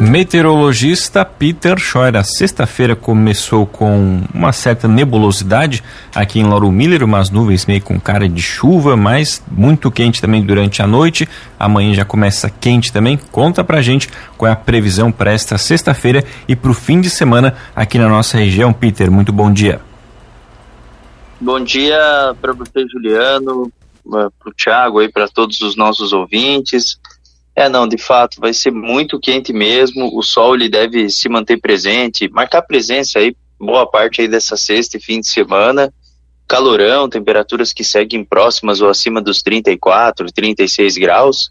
Meteorologista Peter Scheuer. A sexta-feira começou com uma certa nebulosidade aqui em Lauro Miller, umas nuvens meio com cara de chuva, mas muito quente também durante a noite. Amanhã já começa quente também. Conta pra gente qual é a previsão para esta sexta-feira e para o fim de semana aqui na nossa região. Peter, muito bom dia. Bom dia para você, Juliano, para o Thiago aí, para todos os nossos ouvintes. É, não, de fato, vai ser muito quente mesmo. O sol ele deve se manter presente, marcar presença aí boa parte aí dessa sexta e fim de semana. Calorão, temperaturas que seguem próximas ou acima dos 34, 36 graus.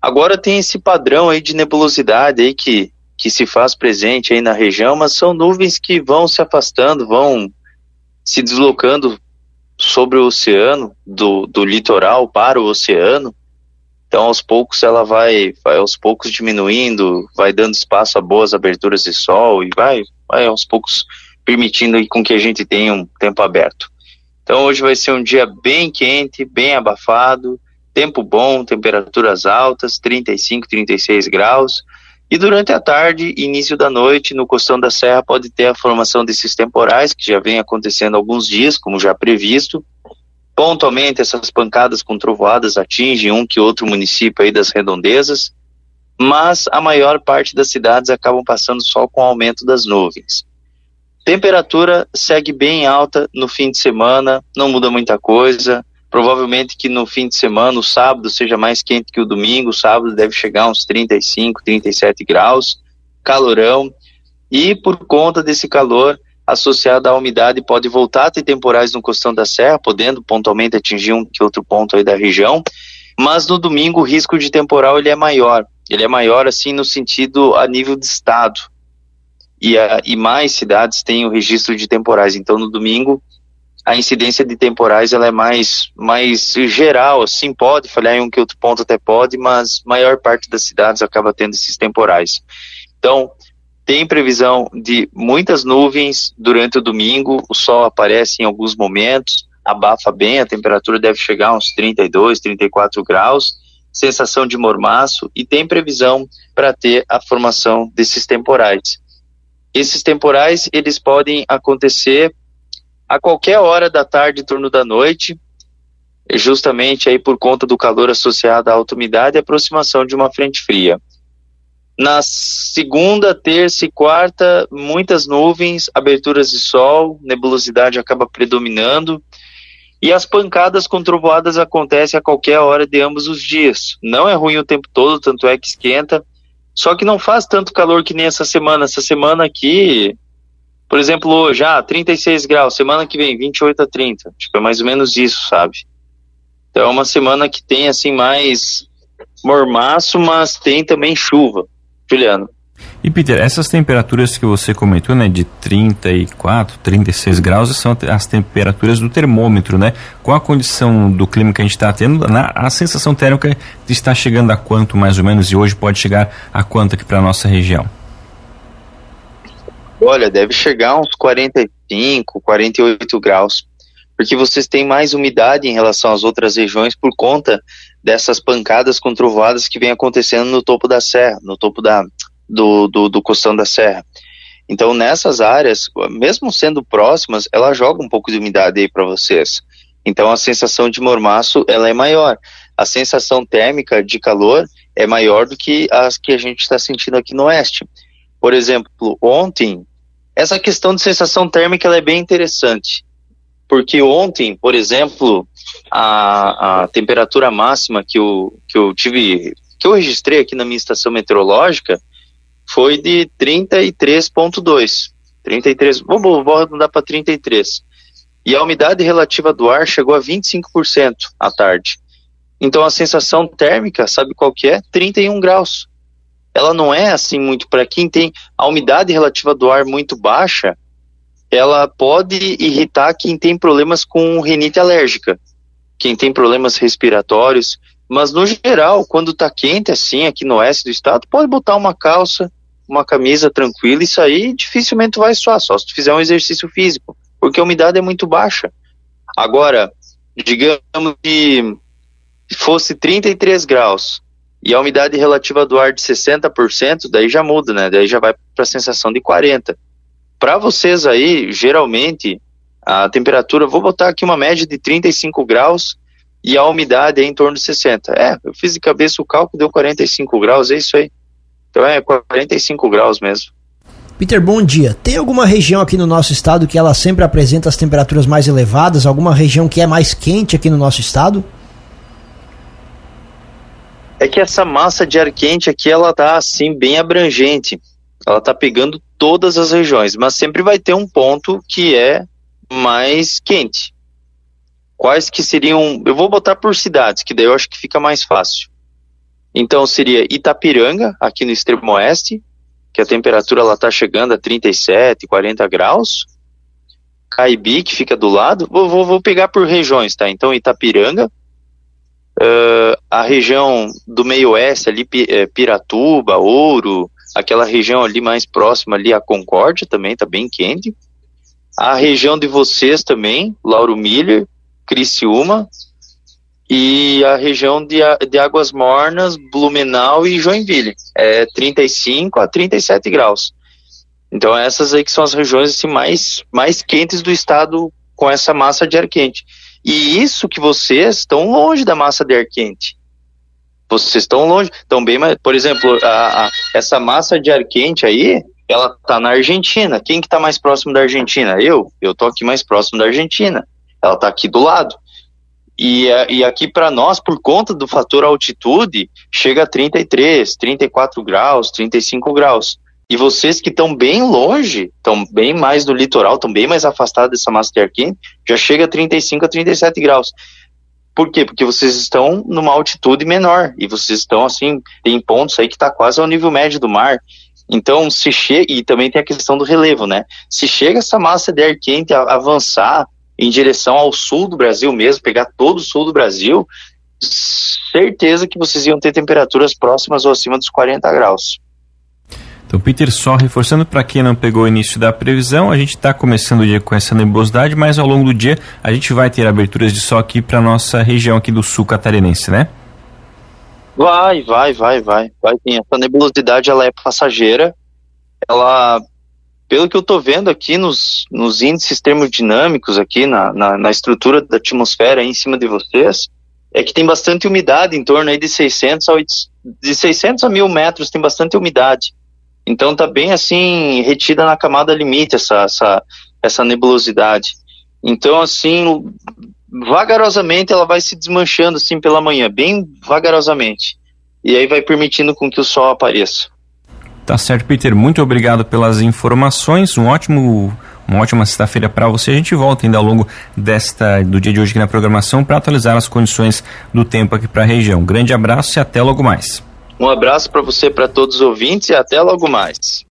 Agora tem esse padrão aí de nebulosidade aí que, que se faz presente aí na região, mas são nuvens que vão se afastando, vão se deslocando sobre o oceano, do, do litoral para o oceano. Então, aos poucos, ela vai, vai aos poucos diminuindo, vai dando espaço a boas aberturas de sol e vai, vai aos poucos permitindo com que a gente tenha um tempo aberto. Então, hoje vai ser um dia bem quente, bem abafado, tempo bom, temperaturas altas, 35, 36 graus. E durante a tarde, início da noite, no Costão da Serra, pode ter a formação desses temporais, que já vem acontecendo alguns dias, como já previsto, Pontualmente, essas pancadas com trovoadas atingem um que outro município aí das redondezas, mas a maior parte das cidades acabam passando só com o aumento das nuvens. Temperatura segue bem alta no fim de semana, não muda muita coisa. Provavelmente que no fim de semana, o sábado seja mais quente que o domingo, o sábado deve chegar uns 35, 37 graus, calorão. E por conta desse calor, associada à umidade pode voltar a ter temporais no costão da serra, podendo pontualmente atingir um que outro ponto aí da região, mas no domingo o risco de temporal ele é maior. Ele é maior assim no sentido a nível de estado. E, a, e mais cidades têm o registro de temporais. Então no domingo a incidência de temporais ela é mais mais geral, assim pode falhar em um que outro ponto até pode, mas maior parte das cidades acaba tendo esses temporais. Então, tem previsão de muitas nuvens durante o domingo, o sol aparece em alguns momentos, abafa bem, a temperatura deve chegar a uns 32, 34 graus, sensação de mormaço e tem previsão para ter a formação desses temporais. Esses temporais, eles podem acontecer a qualquer hora da tarde, em torno da noite, justamente aí por conta do calor associado à alta umidade e aproximação de uma frente fria. Na segunda, terça e quarta, muitas nuvens, aberturas de sol, nebulosidade acaba predominando. E as pancadas com trovoadas acontecem a qualquer hora de ambos os dias. Não é ruim o tempo todo, tanto é que esquenta. Só que não faz tanto calor que nem essa semana. Essa semana aqui, por exemplo, hoje, ah, 36 graus. Semana que vem, 28 a 30. Tipo, é mais ou menos isso, sabe? Então é uma semana que tem, assim, mais mormaço, mas tem também chuva. Juliano. E Peter, essas temperaturas que você comentou, né, de 34, 36 graus, são as temperaturas do termômetro, né? Com a condição do clima que a gente está tendo, na, a sensação térmica está chegando a quanto mais ou menos e hoje pode chegar a quanto aqui para nossa região? Olha, deve chegar a uns 45, 48 graus, porque vocês têm mais umidade em relação às outras regiões por conta dessas pancadas com trovoadas que vem acontecendo no topo da serra, no topo da, do, do, do costão da serra. Então, nessas áreas, mesmo sendo próximas, ela joga um pouco de umidade aí para vocês. Então, a sensação de mormaço ela é maior. A sensação térmica de calor é maior do que as que a gente está sentindo aqui no oeste. Por exemplo, ontem, essa questão de sensação térmica é bem interessante. Porque ontem, por exemplo, a, a temperatura máxima que eu, que eu tive, que eu registrei aqui na minha estação meteorológica, foi de 33,2. 33, vamos, vou arredondar para 33. E a umidade relativa do ar chegou a 25% à tarde. Então a sensação térmica, sabe qual que é? 31 graus. Ela não é assim muito para quem tem a umidade relativa do ar muito baixa, ela pode irritar quem tem problemas com rinite alérgica quem tem problemas respiratórios, Mas no geral, quando tá quente assim aqui no oeste do estado, pode botar uma calça, uma camisa tranquila, isso aí dificilmente vai suar, só se tu fizer um exercício físico, porque a umidade é muito baixa. Agora, digamos que fosse 33 graus e a umidade relativa do ar de 60%, daí já muda, né? Daí já vai para a sensação de 40. Para vocês aí, geralmente a temperatura, vou botar aqui uma média de 35 graus e a umidade é em torno de 60. É, eu fiz de cabeça o cálculo, deu 45 graus, é isso aí. Então é 45 graus mesmo. Peter, bom dia. Tem alguma região aqui no nosso estado que ela sempre apresenta as temperaturas mais elevadas? Alguma região que é mais quente aqui no nosso estado? É que essa massa de ar quente aqui, ela tá assim, bem abrangente. Ela tá pegando todas as regiões, mas sempre vai ter um ponto que é mais quente. Quais que seriam, eu vou botar por cidades, que daí eu acho que fica mais fácil. Então seria Itapiranga, aqui no extremo oeste, que a temperatura ela tá chegando a 37, 40 graus. Caibi, que fica do lado, vou, vou, vou pegar por regiões, tá? Então Itapiranga, uh, a região do meio oeste ali, é, Piratuba, Ouro, aquela região ali mais próxima ali, a Concórdia também tá bem quente. A região de vocês também, Lauro Miller, Criciúma, e a região de, de Águas Mornas, Blumenau e Joinville. É 35 a 37 graus. Então essas aí que são as regiões assim, mais, mais quentes do estado com essa massa de ar quente. E isso que vocês estão longe da massa de ar quente. Vocês estão longe, estão bem mais. Por exemplo, a, a, essa massa de ar quente aí, ela tá na Argentina. Quem que tá mais próximo da Argentina? Eu. Eu tô aqui mais próximo da Argentina. Ela tá aqui do lado. E, e aqui para nós, por conta do fator altitude, chega a 33, 34 graus, 35 graus. E vocês que estão bem longe, estão bem mais do litoral, estão bem mais afastados dessa massa de ar quente, já chega a 35 a 37 graus. Por quê? Porque vocês estão numa altitude menor e vocês estão assim, tem pontos aí que está quase ao nível médio do mar. Então, se chega, e também tem a questão do relevo, né? Se chega essa massa de ar quente a avançar em direção ao sul do Brasil mesmo, pegar todo o sul do Brasil, certeza que vocês iam ter temperaturas próximas ou acima dos 40 graus. Então, Peter, só reforçando para quem não pegou o início da previsão, a gente está começando o dia com essa nebulosidade, mas ao longo do dia a gente vai ter aberturas de sol aqui para nossa região aqui do sul catarinense, né? Vai, vai, vai, vai, vai sim. Essa nebulosidade ela é passageira, ela pelo que eu estou vendo aqui nos, nos índices termodinâmicos aqui na, na, na, estrutura da atmosfera aí em cima de vocês, é que tem bastante umidade, em torno aí de 600 a, 8, de 600 a 1000 metros tem bastante umidade. Então tá bem assim, retida na camada limite essa, essa, essa nebulosidade. Então assim, vagarosamente ela vai se desmanchando assim pela manhã, bem vagarosamente. E aí vai permitindo com que o sol apareça. Tá certo, Peter. Muito obrigado pelas informações. Um ótimo, uma ótima sexta-feira para você. A gente volta ainda ao longo desta do dia de hoje aqui na programação para atualizar as condições do tempo aqui para a região. Grande abraço e até logo mais. Um abraço para você, para todos os ouvintes e até logo mais.